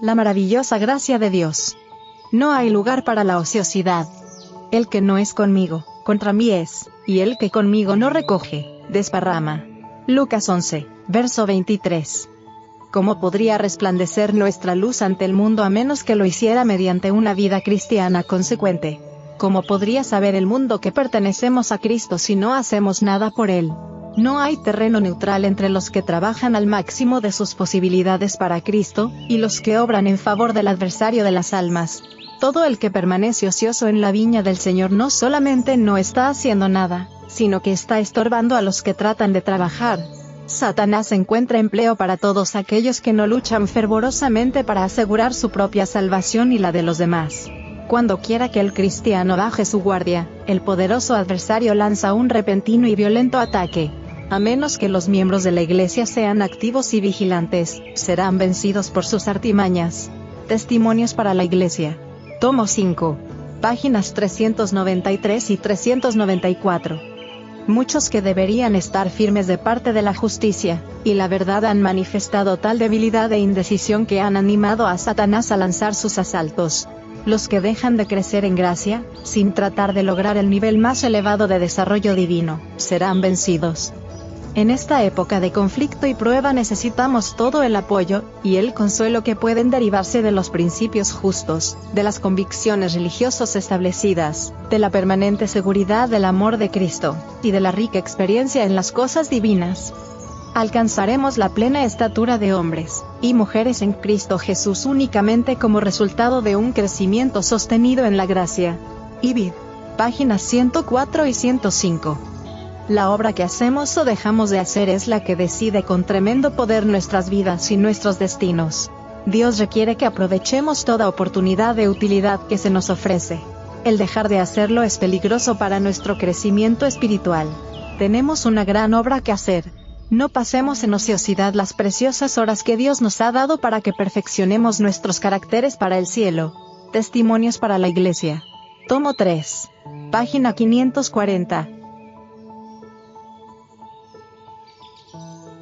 La maravillosa gracia de Dios. No hay lugar para la ociosidad. El que no es conmigo, contra mí es, y el que conmigo no recoge, desparrama. Lucas 11, verso 23. ¿Cómo podría resplandecer nuestra luz ante el mundo a menos que lo hiciera mediante una vida cristiana consecuente? ¿Cómo podría saber el mundo que pertenecemos a Cristo si no hacemos nada por él? No hay terreno neutral entre los que trabajan al máximo de sus posibilidades para Cristo, y los que obran en favor del adversario de las almas. Todo el que permanece ocioso en la viña del Señor no solamente no está haciendo nada, sino que está estorbando a los que tratan de trabajar. Satanás encuentra empleo para todos aquellos que no luchan fervorosamente para asegurar su propia salvación y la de los demás. Cuando quiera que el cristiano baje su guardia, el poderoso adversario lanza un repentino y violento ataque. A menos que los miembros de la iglesia sean activos y vigilantes, serán vencidos por sus artimañas. Testimonios para la iglesia. Tomo 5. Páginas 393 y 394. Muchos que deberían estar firmes de parte de la justicia, y la verdad han manifestado tal debilidad e indecisión que han animado a Satanás a lanzar sus asaltos. Los que dejan de crecer en gracia, sin tratar de lograr el nivel más elevado de desarrollo divino, serán vencidos. En esta época de conflicto y prueba necesitamos todo el apoyo, y el consuelo que pueden derivarse de los principios justos, de las convicciones religiosas establecidas, de la permanente seguridad del amor de Cristo, y de la rica experiencia en las cosas divinas. Alcanzaremos la plena estatura de hombres y mujeres en Cristo Jesús únicamente como resultado de un crecimiento sostenido en la gracia. Ibid. Páginas 104 y 105. La obra que hacemos o dejamos de hacer es la que decide con tremendo poder nuestras vidas y nuestros destinos. Dios requiere que aprovechemos toda oportunidad de utilidad que se nos ofrece. El dejar de hacerlo es peligroso para nuestro crecimiento espiritual. Tenemos una gran obra que hacer. No pasemos en ociosidad las preciosas horas que Dios nos ha dado para que perfeccionemos nuestros caracteres para el cielo. Testimonios para la Iglesia. Tomo 3. Página 540. Thank you.